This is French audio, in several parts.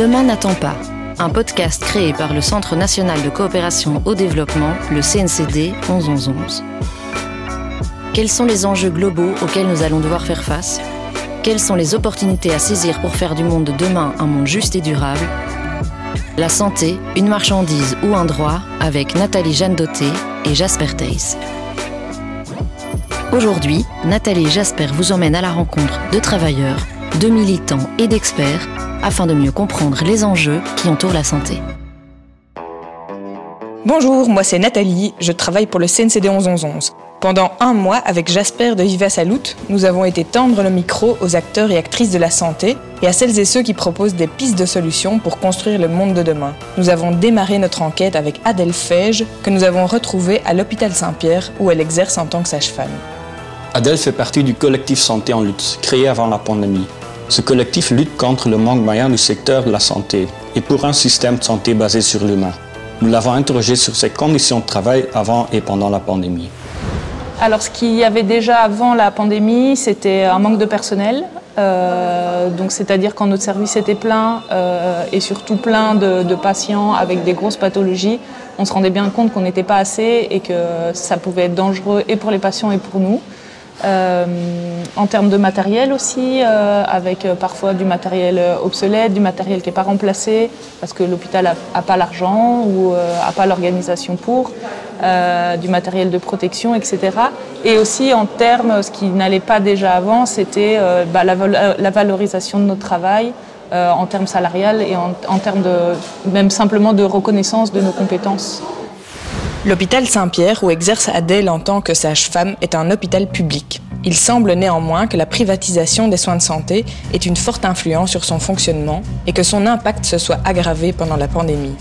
Demain n'attend pas. Un podcast créé par le Centre national de coopération au développement, le CNCD 1111. Quels sont les enjeux globaux auxquels nous allons devoir faire face? Quelles sont les opportunités à saisir pour faire du monde de demain un monde juste et durable? La santé, une marchandise ou un droit avec Nathalie Jeanne Doté et Jasper Theis. Aujourd'hui, Nathalie et Jasper vous emmènent à la rencontre de travailleurs, de militants et d'experts afin de mieux comprendre les enjeux qui entourent la santé. Bonjour, moi c'est Nathalie, je travaille pour le CNCD 1111. Pendant un mois, avec Jasper de Viva Salut, nous avons été tendre le micro aux acteurs et actrices de la santé et à celles et ceux qui proposent des pistes de solutions pour construire le monde de demain. Nous avons démarré notre enquête avec Adèle Fège, que nous avons retrouvée à l'hôpital Saint-Pierre, où elle exerce en tant que sage-femme. Adèle fait partie du collectif Santé en lutte, créé avant la pandémie. Ce collectif lutte contre le manque moyen du secteur de la santé et pour un système de santé basé sur l'humain. Nous l'avons interrogé sur ses conditions de travail avant et pendant la pandémie. Alors, ce qu'il y avait déjà avant la pandémie, c'était un manque de personnel. Euh, donc, c'est-à-dire quand notre service était plein euh, et surtout plein de, de, patients avec des grosses pathologies, on se rendait bien compte qu'on n'était pas assez et que ça pouvait être dangereux et pour les patients et pour nous. Euh, en termes de matériel aussi, euh, avec euh, parfois du matériel obsolète, du matériel qui n'est pas remplacé, parce que l'hôpital n'a pas l'argent ou n'a pas l'organisation pour, du matériel de protection, etc. Et aussi en termes, ce qui n'allait pas déjà avant, c'était bah, la, valorisation de notre travail. en termes salariales et en termes de même simplement de reconnaissance de nos compétences. L'hôpital Saint-Pierre, où exerce Adèle en tant que sage-femme, est un hôpital public. Il semble néanmoins que la privatisation des soins de santé ait une forte influence sur son fonctionnement et que son impact se soit aggravé pendant la pandémie.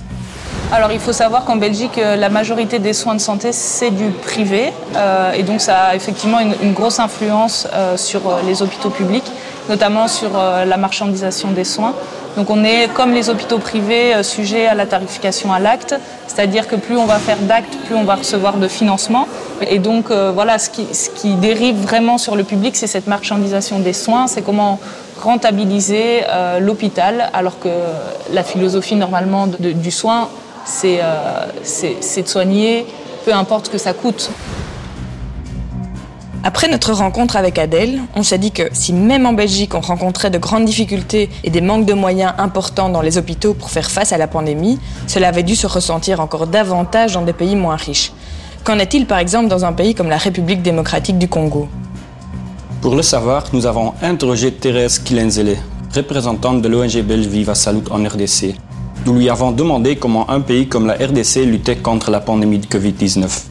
Alors il faut savoir qu'en Belgique, euh, la majorité des soins de santé, c'est du privé. Euh, et donc ça a effectivement une, grosse influence euh, sur les hôpitaux publics, notamment sur la marchandisation des soins. Donc on est, comme les hôpitaux privés, euh, sujet à la tarification à l'acte, c'est-à-dire que plus on va faire d'actes, plus on va recevoir de financement. Et donc euh, voilà, ce qui, dérive vraiment sur le public, c'est cette marchandisation des soins, c'est comment rentabiliser euh, l'hôpital, alors que la philosophie normalement du soin, c'est de soigner, peu importe ce que ça coûte. Après notre rencontre avec Adèle, on s'est dit que si même en Belgique on rencontrait de grandes difficultés et des manques de moyens importants dans les hôpitaux pour faire face à la pandémie, cela avait dû se ressentir encore davantage dans des pays moins riches. Qu'en est-il par exemple dans un pays comme la République démocratique du Congo? Pour le savoir, nous avons interrogé Thérèse Kilenzele, représentante de l'ONG belge Viva Salut en RDC. Nous lui avons demandé comment un pays comme la RDC luttait contre la pandémie de Covid-19.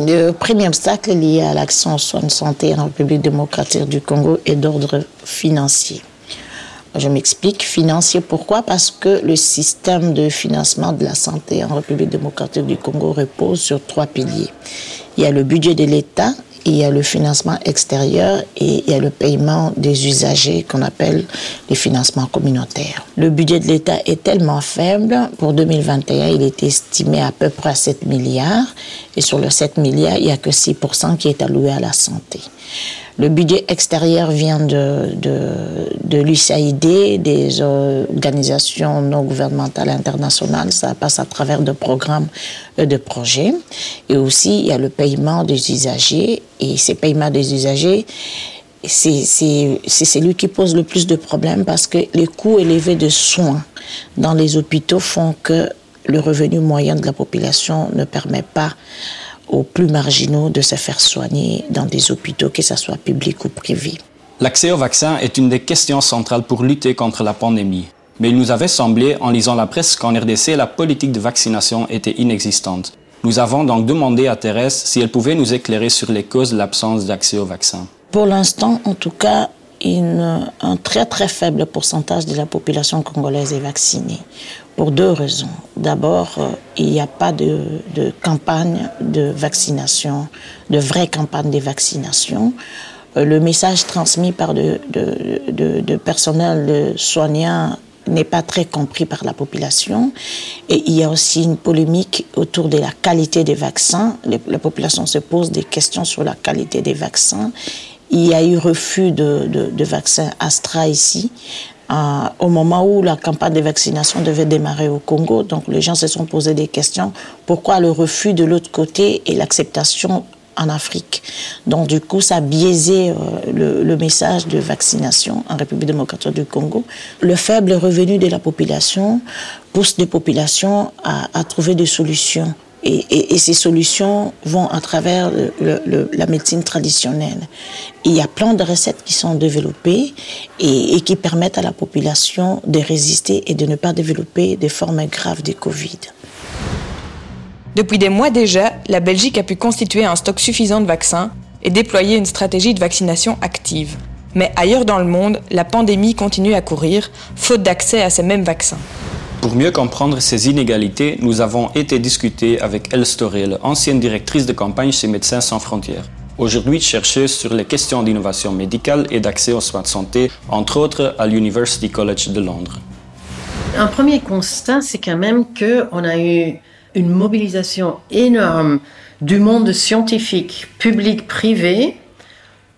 Le premier obstacle lié à l'action soins de santé en République démocratique du Congo est d'ordre financier. Je m'explique, financier pourquoi? Parce que le système de financement de la santé en République démocratique du Congo repose sur trois piliers. Il y a le budget de l'État, il y a le financement extérieur et il y a le paiement des usagers qu'on appelle les financements communautaires. Le budget de l'État est tellement faible, pour 2021, il est estimé à peu près à 7 milliards et sur le 7 milliards, il n'y a que 6% qui est alloué à la santé. Le budget extérieur vient de, de, des organisations non gouvernementales internationales. Ça passe à travers de programmes euh, de projets. Et aussi, il y a le paiement des usagers. Et ces paiements des usagers, c'est celui qui pose le plus de problèmes parce que les coûts élevés de soins dans les hôpitaux font que le revenu moyen de la population ne permet pas aux plus marginaux de se faire soigner dans des hôpitaux, que ce soit publics ou privés. L'accès au vaccin est une des questions centrales pour lutter contre la pandémie. Mais il nous avait semblé, en lisant la presse, qu'en RDC, la politique de vaccination était inexistante. Nous avons donc demandé à Thérèse si elle pouvait nous éclairer sur les causes de l'absence d'accès au vaccin. Pour l'instant, en tout cas, une, un très très faible pourcentage de la population congolaise est vaccinée pour deux raisons. D'abord, euh, il n'y a pas de, campagne de vaccination, de vraie campagne de vaccination. Euh, le message transmis par de, de personnel soignant n'est pas très compris par la population. Et il y a aussi une polémique autour de la qualité des vaccins. La population se pose des questions sur la qualité des vaccins. Il y a eu refus de, de, de vaccins Astra ici. Au moment où la campagne de vaccination devait démarrer au Congo. Donc les gens se sont posés des questions. Pourquoi le refus de l'autre côté et l'acceptation en Afrique? Donc du coup, ça a biaisé euh, le, message de vaccination en République démocratique du Congo. Le faible revenu de la population pousse les populations à, trouver des solutions. Et, ces solutions vont à travers la médecine traditionnelle. il y a plein de recettes qui sont développées et, qui permettent à la population de résister et de ne pas développer des formes graves de Covid. Depuis des mois déjà, la Belgique a pu constituer un stock suffisant de vaccins et déployer une stratégie de vaccination active. Mais ailleurs dans le monde, la pandémie continue à courir, faute d'accès à ces mêmes vaccins. Pour mieux comprendre ces inégalités, nous avons été discuter avec Storel, ancienne directrice de campagne chez Médecins sans frontières. Aujourd'hui chercheuse sur les questions d'innovation médicale et d'accès aux soins de santé, entre autres à l'University College de Londres. Un premier constat, c'est quand même qu'on a eu une mobilisation énorme du monde scientifique, public, privé,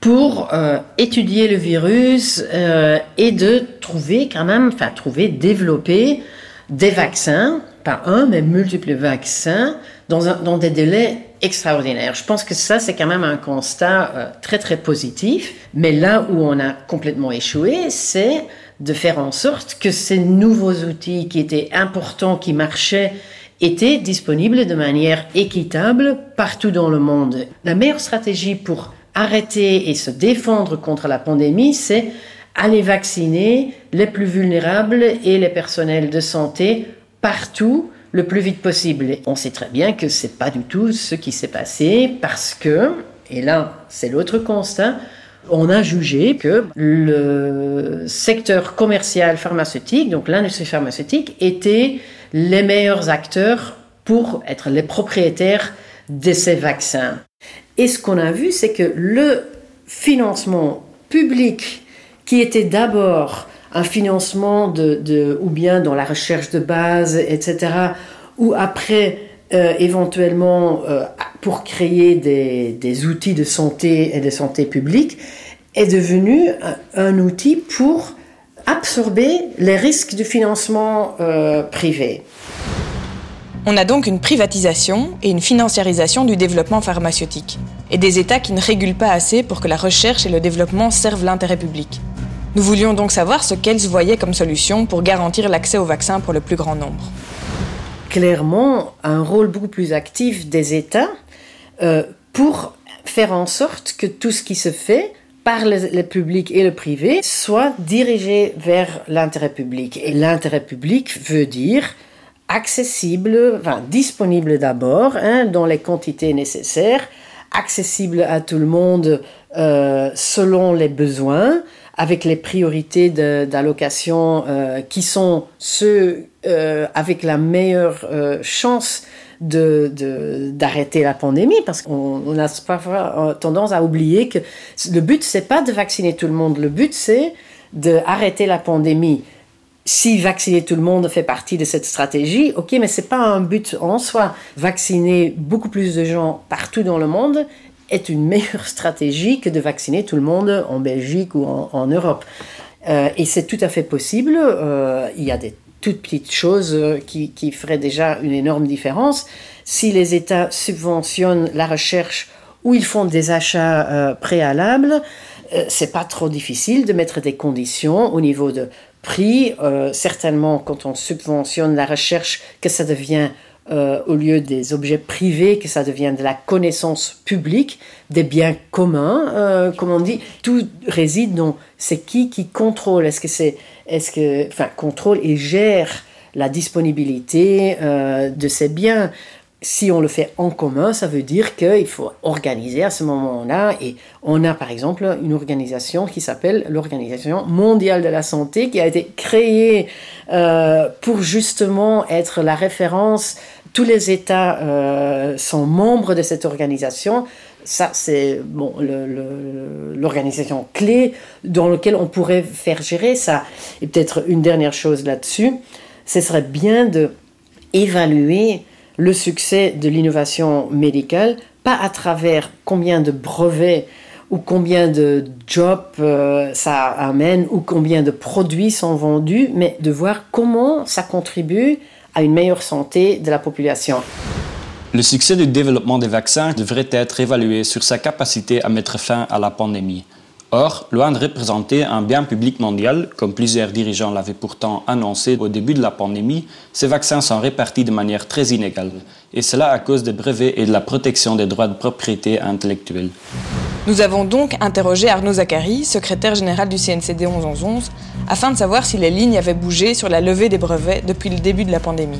pour euh, étudier le virus euh, et de trouver quand même, enfin trouver, développer des vaccins, pas un, mais multiples vaccins, dans, des délais extraordinaires. Je pense que ça, c'est quand même un constat euh, très, très positif. Mais là où on a complètement échoué, c'est de faire en sorte que ces nouveaux outils qui étaient importants, qui marchaient, étaient disponibles de manière équitable partout dans le monde. La meilleure stratégie pour arrêter et se défendre contre la pandémie, c'est aller vacciner les plus vulnérables et les personnels de santé partout le plus vite possible. On sait très bien que c'est pas du tout ce qui s'est passé parce que, et là c'est l'autre constat, on a jugé que le secteur commercial pharmaceutique, donc l'industrie pharmaceutique, était les meilleurs acteurs pour être les propriétaires de ces vaccins. Et ce qu'on a vu, c'est que le financement public, qui était d'abord un financement ou bien dans la recherche de base, etc., ou après euh, éventuellement euh, pour créer des, outils de santé et de santé publique, est devenu un outil pour absorber les risques du financement euh, privé. On a donc une privatisation et une financiarisation du développement pharmaceutique, et des États qui ne régulent pas assez pour que la recherche et le développement servent l'intérêt public. Nous voulions donc savoir ce qu'elles voyaient comme solution pour garantir l'accès aux vaccins pour le plus grand nombre. Clairement, un rôle beaucoup plus actif des États euh, pour faire en sorte que tout ce qui se fait par le, public et le privé soit dirigé vers l'intérêt public. Et l'intérêt public veut dire accessible, disponible d'abord, hein, dans les quantités nécessaires, accessible à tout le monde euh, selon les besoins, avec les priorités d'allocation euh, qui sont ceux euh, avec la meilleure chance de, d'arrêter la pandémie parce qu'on a parfois tendance à oublier que le but c'est pas de vacciner tout le monde, le but c'est d'arrêter la pandémie. Si vacciner tout le monde fait partie de cette stratégie, ok, mais c'est pas un but en soi. Vacciner beaucoup plus de gens partout dans le monde est une meilleure stratégie que de vacciner tout le monde en Belgique ou en, Europe. Euh, et c'est tout à fait possible. Euh, il y a des toutes petites choses euh, qui, qui feraient déjà une énorme différence. Si les États subventionnent la recherche ou ils font des achats euh, préalables, c'est pas trop difficile de mettre des conditions au niveau de prix. Certainement, quand on subventionne la recherche, que ça devient euh, au lieu des objets privés, que ça devient de la connaissance publique, des biens communs, euh, comme on dit. Tout réside dans c'est qui qui contrôle. Est-ce que c'est, est-ce que, enfin, contrôle et gère la disponibilité euh, de ces biens si on le fait en commun, ça veut dire qu'il faut organiser à ce moment-là. Et on a par exemple une organisation qui s'appelle l'Organisation mondiale de la santé, qui a été créée euh, pour justement être la référence. Tous les États euh, sont membres de cette organisation. Ça, c'est bon, l'organisation clé dans laquelle on pourrait faire gérer ça. Et peut-être une dernière chose là-dessus, ce serait bien de évaluer le succès de l'innovation médicale, pas à travers combien de brevets ou combien de jobs euh, ça amène, ou combien de produits sont vendus, mais de voir comment ça contribue à une meilleure santé de la population. Le succès du développement des vaccins devrait être évalué sur sa capacité à mettre fin à la pandémie. Or, loin de représenter un bien public mondial, comme plusieurs dirigeants l'avaient pourtant annoncé au début de la pandémie, ces vaccins sont répartis de manière très inégale, et cela à cause des brevets et de la protection des droits de propriété intellectuelle. Nous avons donc interrogé Arnaud Zachary, secrétaire général du CNCD 1111, afin de savoir si les lignes avaient bougé sur la levée des brevets depuis le début de la pandémie.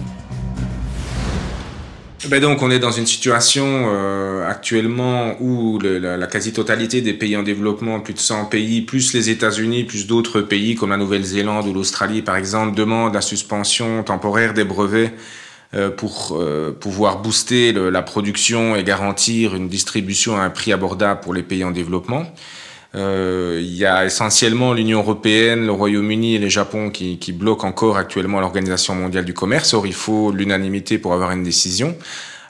Ben donc on est dans une situation euh, actuellement où la, quasi-totalité des pays en développement, plus de 100 pays, plus les États-Unis, plus d'autres pays comme la Nouvelle-Zélande ou l'Australie par exemple, demandent la suspension temporaire des brevets euh, pour euh, pouvoir booster la production et garantir une distribution à un prix abordable pour les pays en développement. Euh, il y a essentiellement l'Union européenne, le Royaume-Uni et le Japon qui, qui bloquent encore actuellement l'Organisation mondiale du commerce. Or, il faut l'unanimité pour avoir une décision.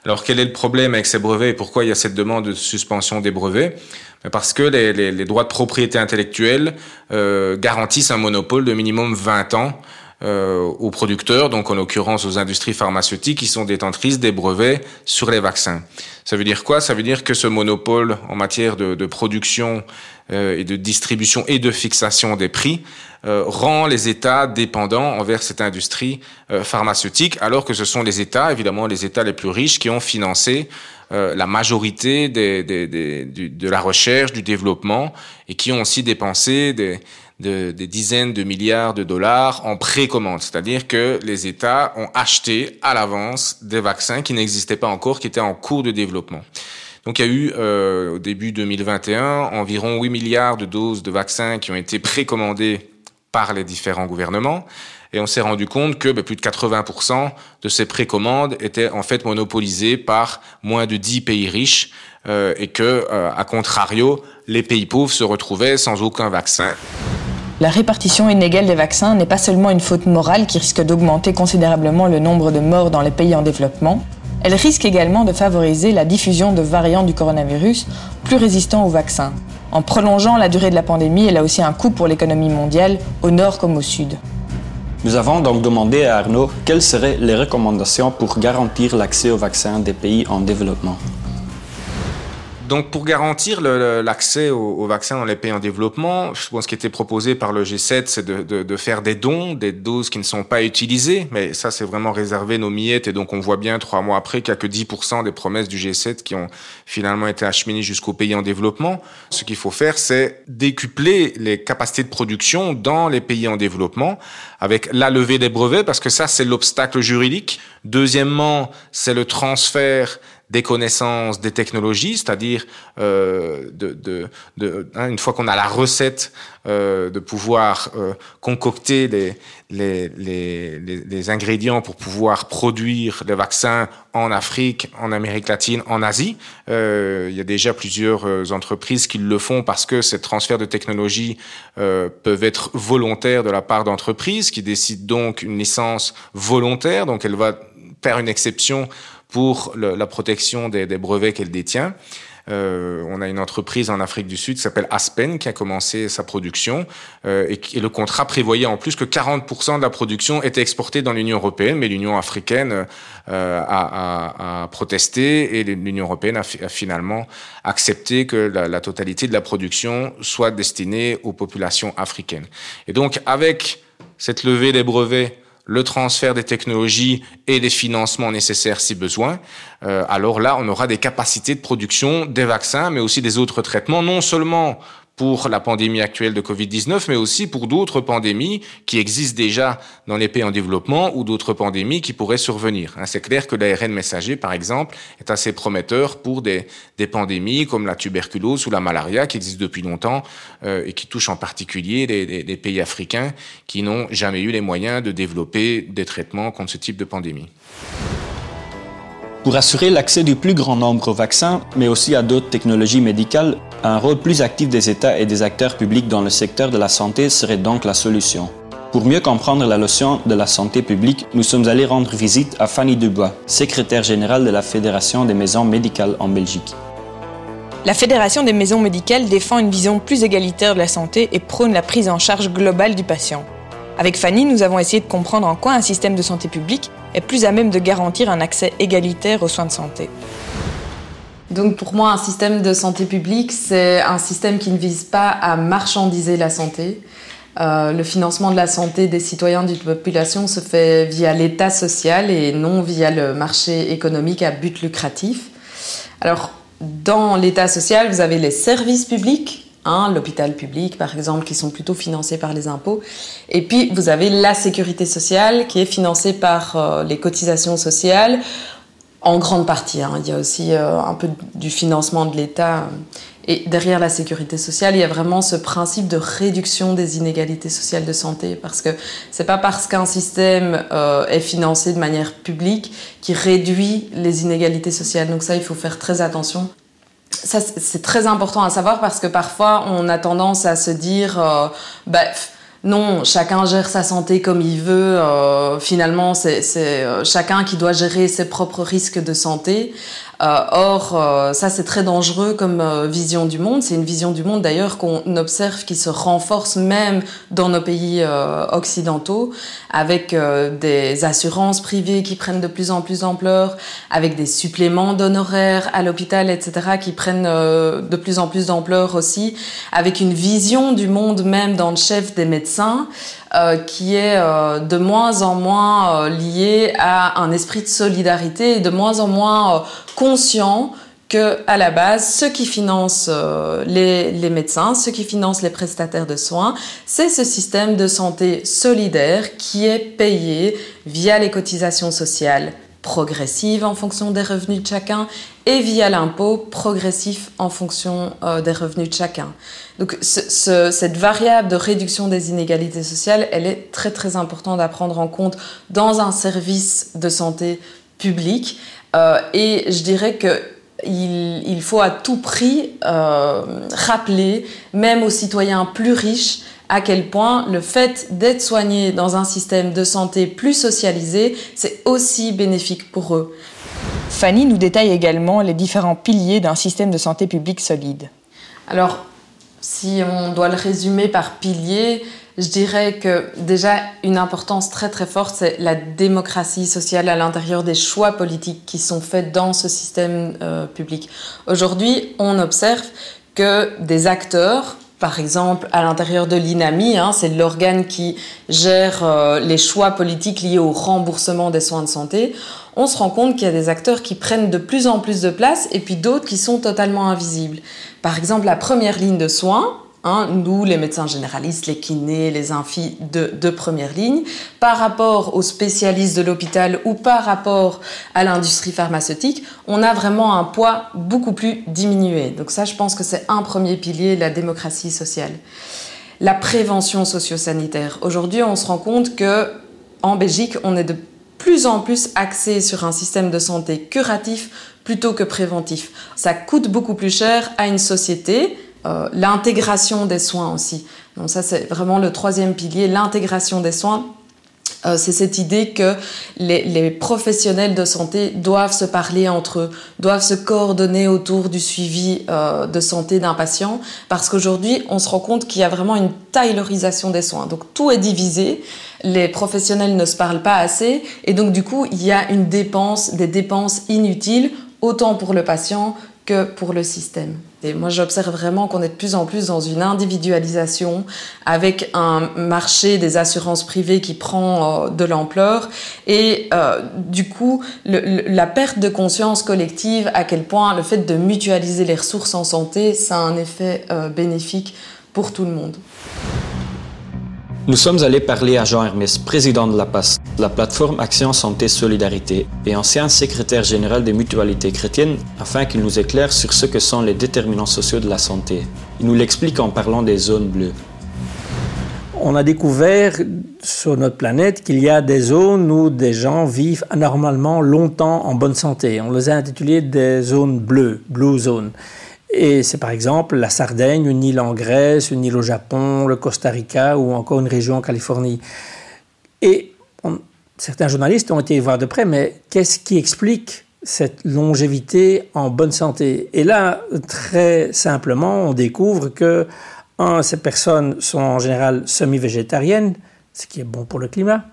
Alors, quel est le problème avec ces brevets et pourquoi il y a cette demande de suspension des brevets? Ben, Parce que les, les, les, droits de propriété intellectuelle euh, garantissent un monopole de minimum 20 ans aux producteurs, donc en l'occurrence aux industries pharmaceutiques qui sont détentrices des brevets sur les vaccins. Ça veut dire quoi? Ça veut dire que ce monopole en matière de, de production euh, et de distribution et de fixation des prix euh, rend les États dépendants envers cette industrie euh, pharmaceutique, alors que ce sont les États, évidemment les États les plus riches, qui ont financé euh, la majorité des, des, des, de la recherche, du développement, et qui ont aussi dépensé des, de, des dizaines de milliards de dollars en précommande, c'est-à-dire que les États ont acheté à l'avance des vaccins qui n'existaient pas encore, qui étaient en cours de développement. Donc il y a eu euh, au début 2021 environ 8 milliards de doses de vaccins qui ont été précommandées par les différents gouvernements. Et on s'est rendu compte que ben, plus de 80% de ces précommandes étaient en fait monopolisées par moins de 10 pays riches euh, et que, euh, à contrario, les pays pauvres se retrouvaient sans aucun vaccin. La répartition inégale des vaccins n'est pas seulement une faute morale qui risque d'augmenter considérablement le nombre de morts dans les pays en développement, elle risque également de favoriser la diffusion de variants du coronavirus plus résistants aux vaccins. En prolongeant la durée de la pandémie, elle a aussi un coût pour l'économie mondiale, au nord comme au sud. Nous avons donc demandé à Arnaud quelles seraient les recommandations pour garantir l'accès aux vaccins des pays en développement. Donc, pour garantir l'accès aux, vaccins dans les pays en développement, je pense ce qui était proposé par le G7, c'est de, faire des dons, des doses qui ne sont pas utilisées. Mais ça, c'est vraiment réservé nos miettes. Et donc, on voit bien, trois mois après, qu'il n'y a que 10% des promesses du G7 qui ont finalement été acheminées jusqu'aux pays en développement. Ce qu'il faut faire, c'est décupler les capacités de production dans les pays en développement avec la levée des brevets, parce que ça, c'est l'obstacle juridique. Deuxièmement, c'est le transfert des connaissances, des technologies, c'est-à-dire euh, de, de, de hein, une fois qu'on a la recette, euh, de pouvoir euh, concocter les, les, les, les, ingrédients pour pouvoir produire les vaccins en Afrique, en Amérique latine, en Asie. Euh, il y a déjà plusieurs euh, entreprises qui le font parce que ces transferts de technologie euh, peuvent être volontaires de la part d'entreprises qui décident donc une licence volontaire, donc elle va faire une exception pour le, la protection des, des brevets qu'elle détient. Euh, on a une entreprise en Afrique du Sud qui s'appelle Aspen qui a commencé sa production euh, et, et, le contrat prévoyait en plus que 40% de la production était exportée dans l'Union européenne, mais l'Union africaine euh, a, a, a, protesté et l'Union européenne a, a, finalement accepté que la, la, totalité de la production soit destinée aux populations africaines. Et donc avec cette levée des brevets le transfert des technologies et des financements nécessaires si besoin, euh, alors là, on aura des capacités de production des vaccins, mais aussi des autres traitements, non seulement pour la pandémie actuelle de Covid-19, mais aussi pour d'autres pandémies qui existent déjà dans les pays en développement ou d'autres pandémies qui pourraient survenir. Hein, c'est clair que l'ARN messager, par exemple, est assez prometteur pour des, des, pandémies comme la tuberculose ou la malaria qui existent depuis longtemps euh, et qui touchent en particulier les, pays africains qui n'ont jamais eu les moyens de développer des traitements contre ce type de pandémie. Pour assurer l'accès du plus grand nombre aux vaccins, mais aussi à d'autres technologies médicales, un rôle plus actif des États et des acteurs publics dans le secteur de la santé serait donc la solution. Pour mieux comprendre la notion de la santé publique, nous sommes allés rendre visite à Fanny Dubois, secrétaire générale de la Fédération des maisons médicales en Belgique. La Fédération des maisons médicales défend une vision plus égalitaire de la santé et prône la prise en charge globale du patient. Avec Fanny, nous avons essayé de comprendre en quoi un système de santé publique est plus à même de garantir un accès égalitaire aux soins de santé. Donc pour moi, un système de santé publique, c'est un système qui ne vise pas à marchandiser la santé. Euh, le financement de la santé des citoyens d'une population se fait via l'État social et non via le marché économique à but lucratif. Alors dans l'État social, vous avez les services publics, hein, l'hôpital public par exemple, qui sont plutôt financés par les impôts. Et puis vous avez la sécurité sociale qui est financée par euh, les cotisations sociales en grande partie. Hein. Il y a aussi euh, un peu du financement de l'État. Et derrière la sécurité sociale, il y a vraiment ce principe de réduction des inégalités sociales de santé, parce que c'est pas parce qu'un système euh, est financé de manière publique qui réduit les inégalités sociales. Donc ça, il faut faire très attention. Ça, c'est très important à savoir parce que parfois, on a tendance à se dire, euh, bah, non, chacun gère sa santé comme il veut. Euh, finalement, c'est euh, chacun qui doit gérer ses propres risques de santé. Euh, or, euh, ça c'est très dangereux comme euh, vision du monde. C'est une vision du monde d'ailleurs qu'on observe qui se renforce même dans nos pays occidentaux, avec des assurances privées qui prennent de plus en plus d'ampleur, avec des suppléments d'honoraires à l'hôpital, etc., qui prennent de plus en plus d'ampleur aussi, avec une vision du monde même dans le chef des médecins. Euh, qui est euh, de moins en moins euh, lié à un esprit de solidarité et de moins en moins conscient que à la base, ceux qui financent les, les, médecins, ceux qui financent les prestataires de soins, c'est ce système de santé solidaire qui est payé via les cotisations sociales progressives en fonction des revenus de chacun et via l'impôt progressif en fonction euh, des revenus de chacun. Donc ce, cette variable de réduction des inégalités sociales, elle est très très importante à prendre en compte dans un service de santé public. Euh, et je dirais que il, il, faut à tout prix euh, rappeler, même aux citoyens plus riches, à quel point le fait d'être soigné dans un système de santé plus socialisé, c'est aussi bénéfique pour eux. Fanny nous détaille également les différents piliers d'un système de santé publique solide. Alors, si on doit le résumer par piliers, je dirais que déjà une importance très très forte, c'est la démocratie sociale à l'intérieur des choix politiques qui sont faits dans ce système euh, public. Aujourd'hui, on observe que des acteurs, par exemple, à l'intérieur de l'INAMI, hein, c'est l'organe qui gère euh, les choix politiques liés au remboursement des soins de santé, on se rend compte qu'il y a des acteurs qui prennent de plus en plus de place et puis d'autres qui sont totalement invisibles. Par exemple, la première ligne de soins, hein, nous, les médecins généralistes, les kinés, les infis de, première ligne, par rapport aux spécialistes de l'hôpital ou par rapport à l'industrie pharmaceutique, on a vraiment un poids beaucoup plus diminué. Donc ça, je pense que c'est un premier pilier, la démocratie sociale. La prévention socio-sanitaire. Aujourd'hui, on se rend compte que en Belgique, on est de plus en plus axé sur un système de santé curatif plutôt que préventif. Ça coûte beaucoup plus cher à une société, euh, l'intégration des soins aussi. Donc ça c'est vraiment le troisième pilier, l'intégration des soins euh, c'est cette idée que les, professionnels de santé doivent se parler entre eux, doivent se coordonner autour du suivi euh, de santé d'un patient, parce qu'aujourd'hui, on se rend compte qu'il y a vraiment une taylorisation des soins. Donc tout est divisé, les professionnels ne se parlent pas assez, et donc du coup, il y a une dépense, des dépenses inutiles, autant pour le patient que pour le système. Moi, j'observe vraiment qu'on est de plus en plus dans une individualisation avec un marché des assurances privées qui prend euh, de l'ampleur et euh, du coup, la perte de conscience collective à quel point le fait de mutualiser les ressources en santé, ça a un effet euh, bénéfique pour tout le monde. Nous sommes allés parler à Jean Hermès, président de la PAS, la plateforme Action Santé Solidarité, et ancien secrétaire général des mutualités chrétiennes, afin qu'il nous éclaire sur ce que sont les déterminants sociaux de la santé. Il nous l'explique en parlant des zones bleues. On a découvert sur notre planète qu'il y a des zones où des gens vivent anormalement longtemps en bonne santé. On les a intitulées des zones bleues, blue zones. Et c'est par exemple la Sardaigne, une île en Grèce, une île au Japon, le Costa Rica ou encore une région en Californie. Et certains journalistes ont été voir de près, mais qu'est-ce qui explique cette longévité en bonne santé? Et là, très simplement, on découvre que, un, ces personnes sont en général semi-végétariennes, ce qui est bon pour le climat.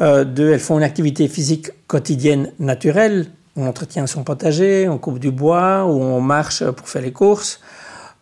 Euh, deux, elles font une activité physique quotidienne naturelle. On entretient son potager, on coupe du bois ou on marche pour faire les courses.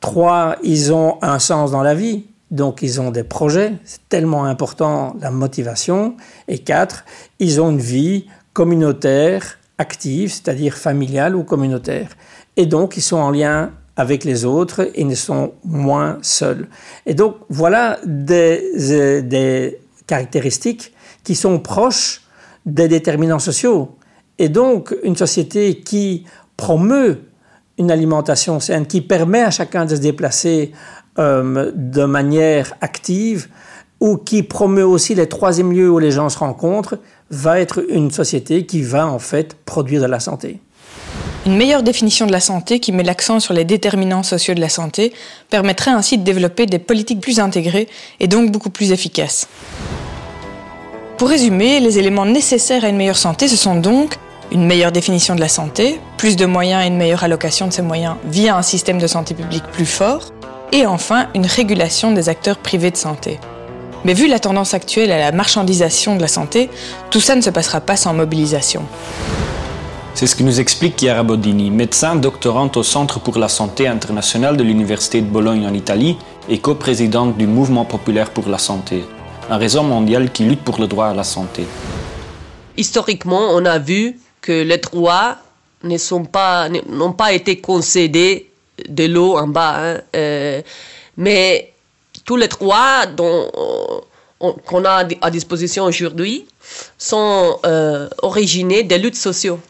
Trois, ils ont un sens dans la vie. Donc, ils ont des projets. C'est tellement important, la motivation. Et quatre, ils ont une vie communautaire, active, c'est-à-dire familiale ou communautaire. Et donc, ils sont en lien avec les autres et ne sont moins seuls. Et donc, voilà des, des caractéristiques qui sont proches des déterminants sociaux. Et donc, une société qui promeut une alimentation saine, qui permet à chacun de se déplacer euh, de manière active, ou qui promeut aussi les troisièmes lieux où les gens se rencontrent, va être une société qui va en fait produire de la santé. Une meilleure définition de la santé qui met l'accent sur les déterminants sociaux de la santé permettrait ainsi de développer des politiques plus intégrées et donc beaucoup plus efficaces. Pour résumer, les éléments nécessaires à une meilleure santé, ce sont donc une meilleure définition de la santé, plus de moyens et une meilleure allocation de ces moyens via un système de santé publique plus fort, et enfin une régulation des acteurs privés de santé. Mais vu la tendance actuelle à la marchandisation de la santé, tout ça ne se passera pas sans mobilisation. C'est ce que nous explique Chiara Bodini, médecin doctorante au Centre pour la santé internationale de l'Université de Bologne en Italie et coprésidente du Mouvement populaire pour la santé, un réseau mondial qui lutte pour le droit à la santé. Historiquement, on a vu que les droits n'ont pas, été concédés de l'eau en bas. Hein, euh, mais tous les droits qu'on a à disposition aujourd'hui sont euh, originés des luttes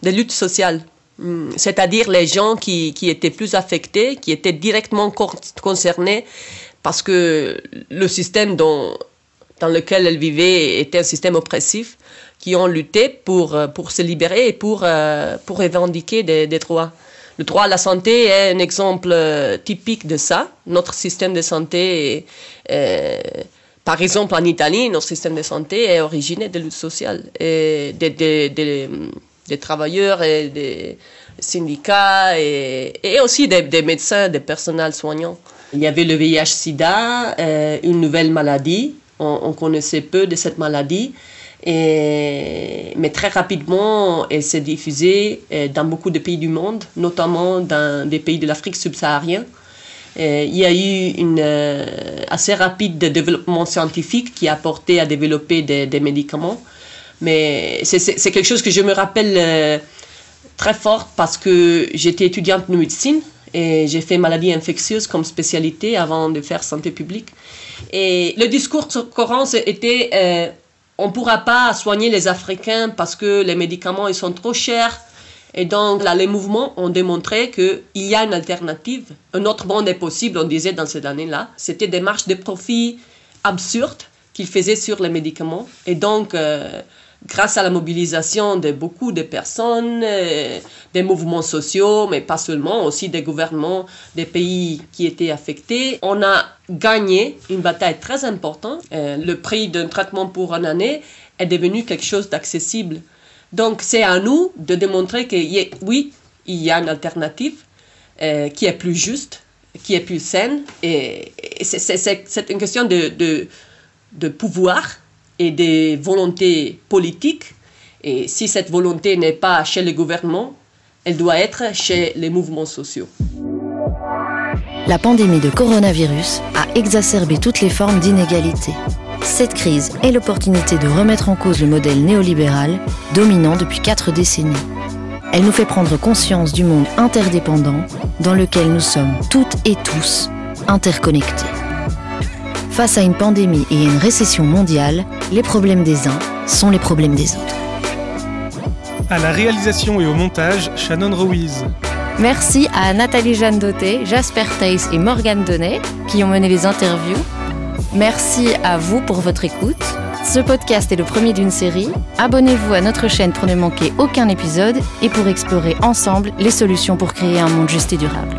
des luttes sociales. Hmm, c'est-à-dire les gens qui, étaient plus affectés, qui étaient directement concernés parce que le système dans lequel elles vivaient était un système oppressif, qui ont lutté pour, pour se libérer et pour, euh, pour revendiquer des, droits. Le droit à la santé est un exemple euh, typique de ça. Notre système de santé, par exemple en Italie, notre système de santé est originaire de lutte sociale, et des, des, travailleurs et des syndicats et, aussi des, médecins, des personnels soignants. Il y avait le VIH-Sida, euh, une nouvelle maladie. On, on connaissait peu de cette maladie. Mais très rapidement, elle s'est diffusée euh, dans beaucoup de pays du monde, notamment dans des pays de l'Afrique subsaharienne. Euh, il y a eu une euh, assez rapide développement scientifique qui a porté à développer des, médicaments. Mais c'est quelque chose que je me rappelle très fort parce que j'étais étudiante de médecine et j'ai fait maladie infectieuse comme spécialité avant de faire santé publique. Et le discours courant était on ne pourra pas soigner les Africains parce que les médicaments ils sont trop chers. Et donc, là, les mouvements ont démontré qu'il y a une alternative. Un autre monde est possible, on disait dans cette année-là. C'était des marches de profit absurdes qu'ils faisaient sur les médicaments. Et donc, euh, grâce à la mobilisation de beaucoup de personnes, euh, des mouvements sociaux, mais pas seulement, aussi des gouvernements des pays qui étaient affectés, on a gagné une bataille très importante. Euh, le prix d'un traitement pour une année est devenu quelque chose d'accessible. Donc c'est à nous de démontrer que oui, il y a une alternative euh, qui est plus juste, qui est plus saine, et, c'est une question de, pouvoir et des volontés politiques. Et si cette volonté n'est pas chez le gouvernement, elle doit être chez les mouvements sociaux. La pandémie de coronavirus a exacerbé toutes les formes d'inégalité. Cette crise est l'opportunité de remettre en cause le modèle néolibéral dominant depuis quatre décennies. Elle nous fait prendre conscience du monde interdépendant dans lequel nous sommes toutes et tous interconnectés. Face à une pandémie et à une récession mondiale, les problèmes des uns sont les problèmes des autres. À la réalisation et au montage, Shannon Ruiz. Merci à Nathalie Jeanne Doté, Jasper Tays et Morgane Donnet qui ont mené les interviews. Merci à vous pour votre écoute. Ce podcast est le premier d'une série. Abonnez-vous à notre chaîne pour ne manquer aucun épisode et pour explorer ensemble les solutions pour créer un monde juste et durable.